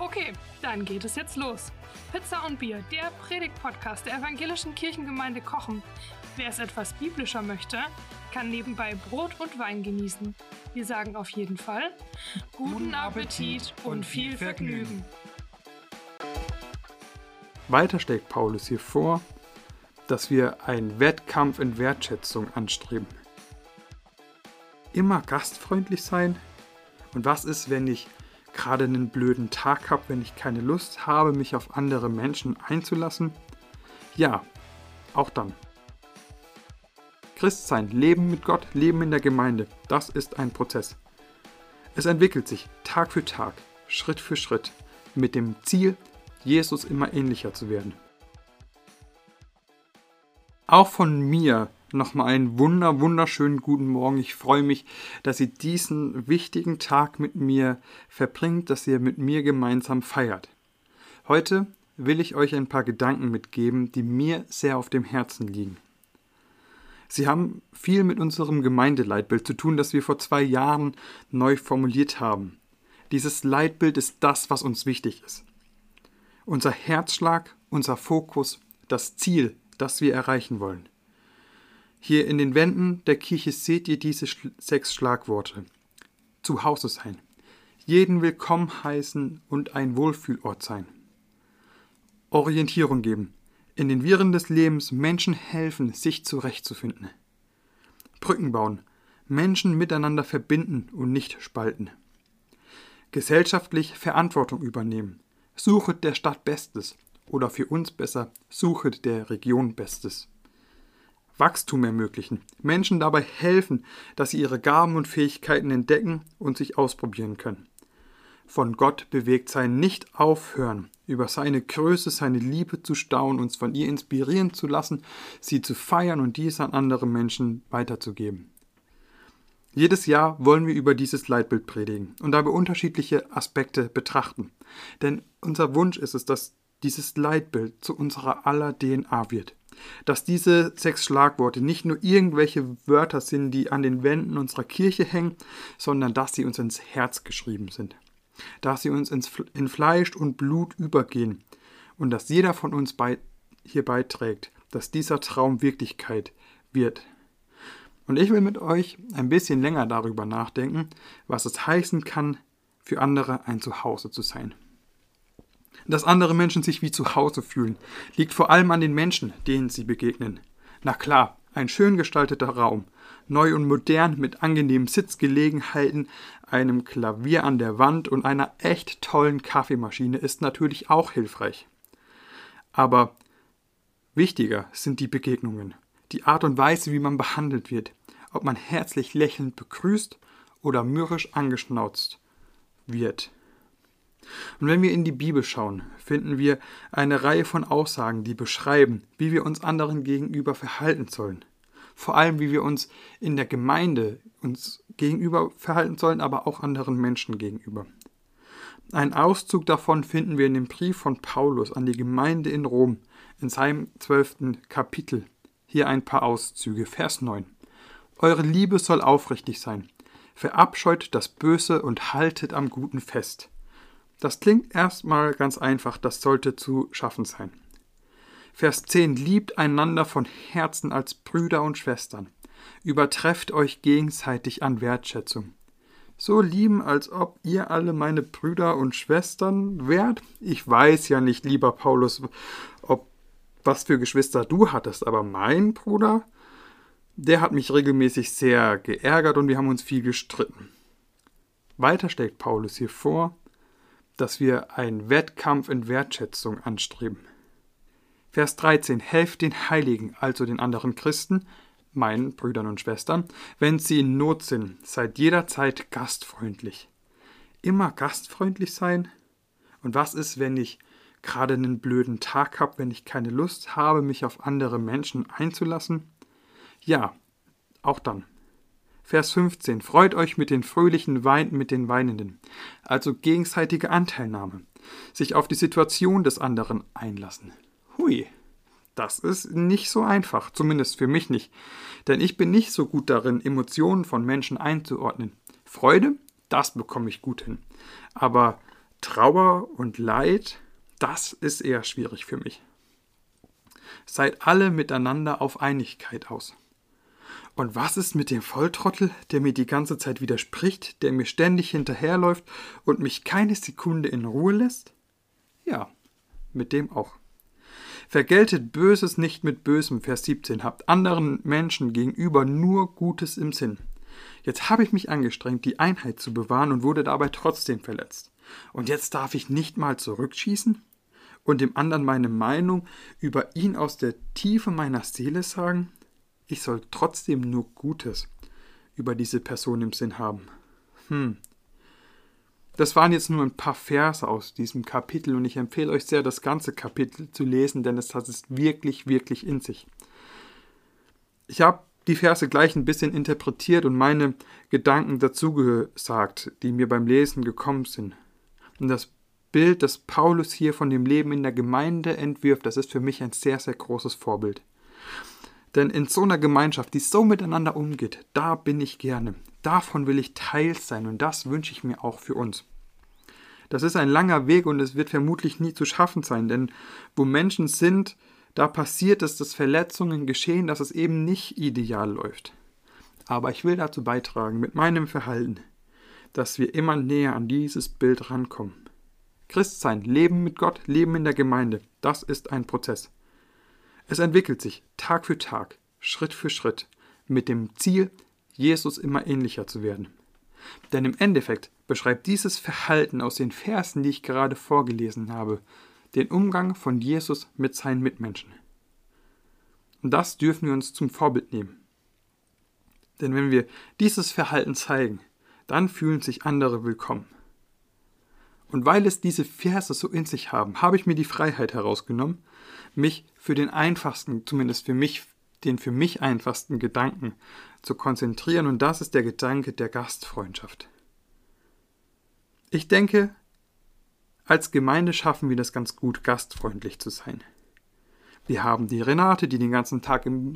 Okay, dann geht es jetzt los. Pizza und Bier, der Predigt-Podcast der evangelischen Kirchengemeinde Kochen. Wer es etwas biblischer möchte, kann nebenbei Brot und Wein genießen. Wir sagen auf jeden Fall guten Appetit und viel Vergnügen. Weiter schlägt Paulus hier vor, dass wir einen Wettkampf in Wertschätzung anstreben. Immer gastfreundlich sein. Und was ist, wenn ich gerade einen blöden Tag habe, wenn ich keine Lust habe, mich auf andere Menschen einzulassen? Ja, auch dann. Christsein, Leben mit Gott, Leben in der Gemeinde, das ist ein Prozess. Es entwickelt sich Tag für Tag, Schritt für Schritt, mit dem Ziel, Jesus immer ähnlicher zu werden. Auch von mir nochmal einen wunder, wunderschönen guten Morgen. Ich freue mich, dass ihr diesen wichtigen Tag mit mir verbringt, dass ihr mit mir gemeinsam feiert. Heute will ich euch ein paar Gedanken mitgeben, die mir sehr auf dem Herzen liegen. Sie haben viel mit unserem Gemeindeleitbild zu tun, das wir vor zwei Jahren neu formuliert haben. Dieses Leitbild ist das, was uns wichtig ist. Unser Herzschlag, unser Fokus, das Ziel, das wir erreichen wollen. Hier in den Wänden der Kirche seht ihr diese sechs Schlagworte. Zu Hause sein, jeden willkommen heißen und ein Wohlfühlort sein. Orientierung geben, in den Viren des Lebens Menschen helfen, sich zurechtzufinden. Brücken bauen, Menschen miteinander verbinden und nicht spalten. Gesellschaftlich Verantwortung übernehmen. Suchet der Stadt Bestes oder für uns besser, suchet der Region Bestes. Wachstum ermöglichen, Menschen dabei helfen, dass sie ihre Gaben und Fähigkeiten entdecken und sich ausprobieren können. Von Gott bewegt sein, nicht aufhören, über seine Größe, seine Liebe zu staunen, uns von ihr inspirieren zu lassen, sie zu feiern und dies an andere Menschen weiterzugeben. Jedes Jahr wollen wir über dieses Leitbild predigen und dabei unterschiedliche Aspekte betrachten. Denn unser Wunsch ist es, dass dieses Leitbild zu unserer aller DNA wird. Dass diese sechs Schlagworte nicht nur irgendwelche Wörter sind, die an den Wänden unserer Kirche hängen, sondern dass sie uns ins Herz geschrieben sind dass sie uns ins, in Fleisch und Blut übergehen und dass jeder von uns bei, hier beiträgt, dass dieser Traum Wirklichkeit wird. Und ich will mit euch ein bisschen länger darüber nachdenken, was es heißen kann, für andere ein Zuhause zu sein. Dass andere Menschen sich wie zu Hause fühlen, liegt vor allem an den Menschen, denen sie begegnen. Na klar, ein schön gestalteter Raum, neu und modern mit angenehmen Sitzgelegenheiten, einem Klavier an der Wand und einer echt tollen Kaffeemaschine ist natürlich auch hilfreich. Aber wichtiger sind die Begegnungen, die Art und Weise, wie man behandelt wird, ob man herzlich lächelnd begrüßt oder mürrisch angeschnauzt wird. Und wenn wir in die Bibel schauen, finden wir eine Reihe von Aussagen, die beschreiben, wie wir uns anderen gegenüber verhalten sollen. Vor allem, wie wir uns in der Gemeinde uns gegenüber verhalten sollen, aber auch anderen Menschen gegenüber. Ein Auszug davon finden wir in dem Brief von Paulus an die Gemeinde in Rom, in seinem zwölften Kapitel. Hier ein paar Auszüge, Vers 9. Eure Liebe soll aufrichtig sein. Verabscheut das Böse und haltet am Guten fest. Das klingt erstmal ganz einfach, das sollte zu schaffen sein. Vers 10 Liebt einander von Herzen als Brüder und Schwestern. Übertrefft euch gegenseitig an Wertschätzung. So lieben, als ob ihr alle meine Brüder und Schwestern wärt? Ich weiß ja nicht, lieber Paulus, ob was für Geschwister du hattest, aber mein Bruder, der hat mich regelmäßig sehr geärgert und wir haben uns viel gestritten. Weiter steckt Paulus hier vor, dass wir einen Wettkampf in Wertschätzung anstreben. Vers 13. Helft den Heiligen, also den anderen Christen, meinen Brüdern und Schwestern, wenn sie in Not sind, seid jederzeit gastfreundlich. Immer gastfreundlich sein? Und was ist, wenn ich gerade einen blöden Tag habe, wenn ich keine Lust habe, mich auf andere Menschen einzulassen? Ja, auch dann. Vers 15. Freut euch mit den Fröhlichen, weint mit den Weinenden. Also gegenseitige Anteilnahme. Sich auf die Situation des anderen einlassen. Hui. Das ist nicht so einfach, zumindest für mich nicht. Denn ich bin nicht so gut darin, Emotionen von Menschen einzuordnen. Freude, das bekomme ich gut hin. Aber Trauer und Leid, das ist eher schwierig für mich. Seid alle miteinander auf Einigkeit aus. Und was ist mit dem Volltrottel, der mir die ganze Zeit widerspricht, der mir ständig hinterherläuft und mich keine Sekunde in Ruhe lässt? Ja, mit dem auch. Vergeltet Böses nicht mit Bösem, Vers 17, habt anderen Menschen gegenüber nur Gutes im Sinn. Jetzt habe ich mich angestrengt, die Einheit zu bewahren und wurde dabei trotzdem verletzt. Und jetzt darf ich nicht mal zurückschießen und dem anderen meine Meinung über ihn aus der Tiefe meiner Seele sagen? Ich soll trotzdem nur Gutes über diese Person im Sinn haben. Hm. Das waren jetzt nur ein paar Verse aus diesem Kapitel und ich empfehle euch sehr, das ganze Kapitel zu lesen, denn es hat es wirklich, wirklich in sich. Ich habe die Verse gleich ein bisschen interpretiert und meine Gedanken dazu gesagt, die mir beim Lesen gekommen sind. Und das Bild, das Paulus hier von dem Leben in der Gemeinde entwirft, das ist für mich ein sehr, sehr großes Vorbild. Denn in so einer Gemeinschaft, die so miteinander umgeht, da bin ich gerne. Davon will ich Teil sein und das wünsche ich mir auch für uns. Das ist ein langer Weg und es wird vermutlich nie zu schaffen sein, denn wo Menschen sind, da passiert es, dass Verletzungen geschehen, dass es eben nicht ideal läuft. Aber ich will dazu beitragen, mit meinem Verhalten, dass wir immer näher an dieses Bild rankommen. Christsein, Leben mit Gott, Leben in der Gemeinde, das ist ein Prozess. Es entwickelt sich Tag für Tag, Schritt für Schritt, mit dem Ziel, Jesus immer ähnlicher zu werden. Denn im Endeffekt beschreibt dieses Verhalten aus den Versen, die ich gerade vorgelesen habe, den Umgang von Jesus mit seinen Mitmenschen. Und das dürfen wir uns zum Vorbild nehmen. Denn wenn wir dieses Verhalten zeigen, dann fühlen sich andere willkommen. Und weil es diese Verse so in sich haben, habe ich mir die Freiheit herausgenommen, mich für den einfachsten, zumindest für mich, den für mich einfachsten Gedanken zu konzentrieren und das ist der Gedanke der Gastfreundschaft. Ich denke, als Gemeinde schaffen wir das ganz gut, gastfreundlich zu sein. Wir haben die Renate, die den ganzen Tag im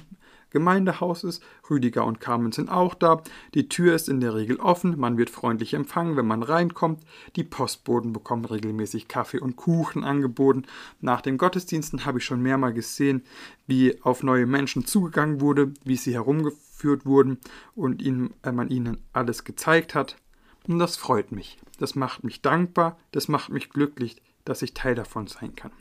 Gemeindehaus ist. Rüdiger und Carmen sind auch da. Die Tür ist in der Regel offen. Man wird freundlich empfangen, wenn man reinkommt. Die Postboten bekommen regelmäßig Kaffee und Kuchen angeboten. Nach den Gottesdiensten habe ich schon mehrmals gesehen, wie auf neue Menschen zugegangen wurde, wie sie herumgeführt wurden und ihnen, äh, man ihnen alles gezeigt hat. Und das freut mich. Das macht mich dankbar. Das macht mich glücklich, dass ich Teil davon sein kann.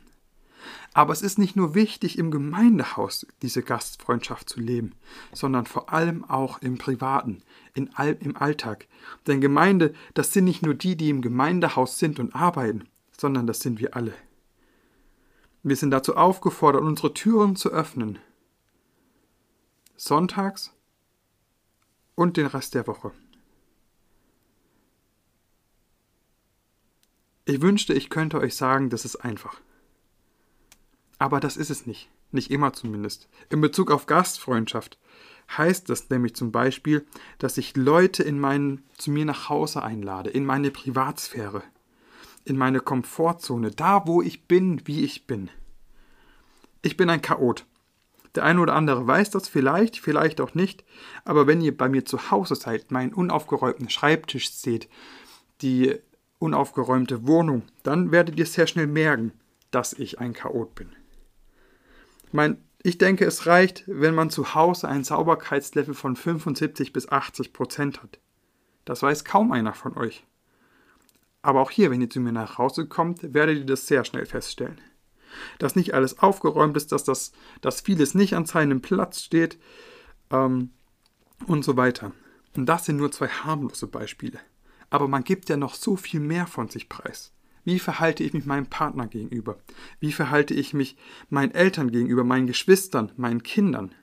Aber es ist nicht nur wichtig, im Gemeindehaus diese Gastfreundschaft zu leben, sondern vor allem auch im Privaten, in all, im Alltag. Denn Gemeinde, das sind nicht nur die, die im Gemeindehaus sind und arbeiten, sondern das sind wir alle. Wir sind dazu aufgefordert, unsere Türen zu öffnen. Sonntags und den Rest der Woche. Ich wünschte, ich könnte euch sagen, das ist einfach. Aber das ist es nicht. Nicht immer zumindest. In Bezug auf Gastfreundschaft heißt das nämlich zum Beispiel, dass ich Leute in meinen, zu mir nach Hause einlade, in meine Privatsphäre, in meine Komfortzone, da wo ich bin, wie ich bin. Ich bin ein Chaot. Der eine oder andere weiß das vielleicht, vielleicht auch nicht, aber wenn ihr bei mir zu Hause seid, meinen unaufgeräumten Schreibtisch seht, die unaufgeräumte Wohnung, dann werdet ihr sehr schnell merken, dass ich ein Chaot bin. Mein, ich denke, es reicht, wenn man zu Hause ein Sauberkeitslevel von 75 bis 80 Prozent hat. Das weiß kaum einer von euch. Aber auch hier, wenn ihr zu mir nach Hause kommt, werdet ihr das sehr schnell feststellen. Dass nicht alles aufgeräumt ist, dass, das, dass vieles nicht an seinem Platz steht ähm, und so weiter. Und das sind nur zwei harmlose Beispiele. Aber man gibt ja noch so viel mehr von sich preis. Wie verhalte ich mich meinem Partner gegenüber? Wie verhalte ich mich meinen Eltern gegenüber, meinen Geschwistern, meinen Kindern?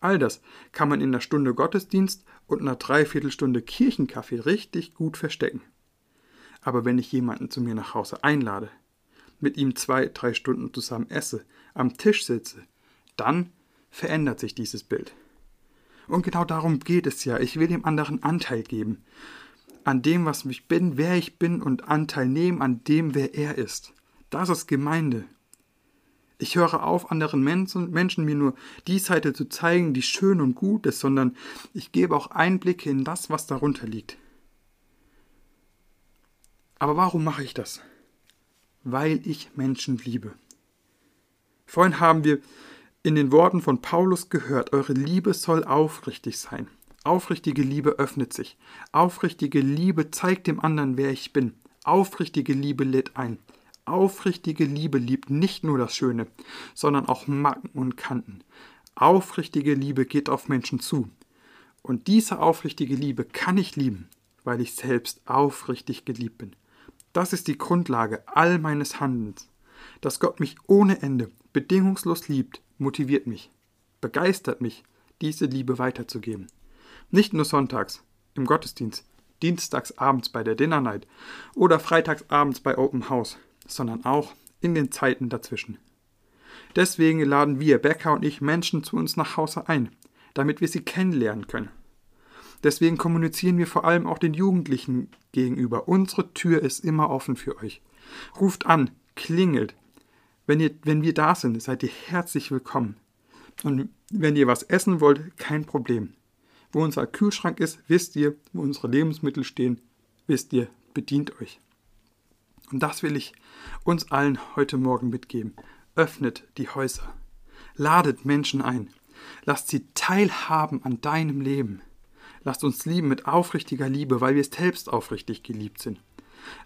All das kann man in der Stunde Gottesdienst und einer Dreiviertelstunde Kirchenkaffee richtig gut verstecken. Aber wenn ich jemanden zu mir nach Hause einlade, mit ihm zwei, drei Stunden zusammen esse, am Tisch sitze, dann verändert sich dieses Bild. Und genau darum geht es ja. Ich will dem anderen Anteil geben. An dem, was ich bin, wer ich bin und Anteil nehmen an dem, wer er ist. Das ist Gemeinde. Ich höre auf, anderen Menschen, Menschen mir nur die Seite zu zeigen, die schön und gut ist, sondern ich gebe auch Einblicke in das, was darunter liegt. Aber warum mache ich das? Weil ich Menschen liebe. Vorhin haben wir in den Worten von Paulus gehört, eure Liebe soll aufrichtig sein. Aufrichtige Liebe öffnet sich. Aufrichtige Liebe zeigt dem anderen, wer ich bin. Aufrichtige Liebe lädt ein. Aufrichtige Liebe liebt nicht nur das Schöne, sondern auch Macken und Kanten. Aufrichtige Liebe geht auf Menschen zu. Und diese aufrichtige Liebe kann ich lieben, weil ich selbst aufrichtig geliebt bin. Das ist die Grundlage all meines Handelns. Dass Gott mich ohne Ende bedingungslos liebt, motiviert mich, begeistert mich, diese Liebe weiterzugeben. Nicht nur sonntags im Gottesdienst, dienstags abends bei der Dinner Night oder freitags abends bei Open House, sondern auch in den Zeiten dazwischen. Deswegen laden wir, Becker und ich, Menschen zu uns nach Hause ein, damit wir sie kennenlernen können. Deswegen kommunizieren wir vor allem auch den Jugendlichen gegenüber. Unsere Tür ist immer offen für euch. Ruft an, klingelt. Wenn, ihr, wenn wir da sind, seid ihr herzlich willkommen. Und wenn ihr was essen wollt, kein Problem. Wo unser Kühlschrank ist, wisst ihr, wo unsere Lebensmittel stehen, wisst ihr, bedient euch. Und das will ich uns allen heute Morgen mitgeben. Öffnet die Häuser. Ladet Menschen ein. Lasst sie teilhaben an deinem Leben. Lasst uns lieben mit aufrichtiger Liebe, weil wir selbst aufrichtig geliebt sind.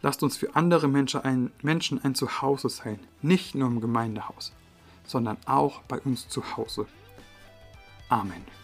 Lasst uns für andere Menschen ein, Menschen ein Zuhause sein, nicht nur im Gemeindehaus, sondern auch bei uns zu Hause. Amen.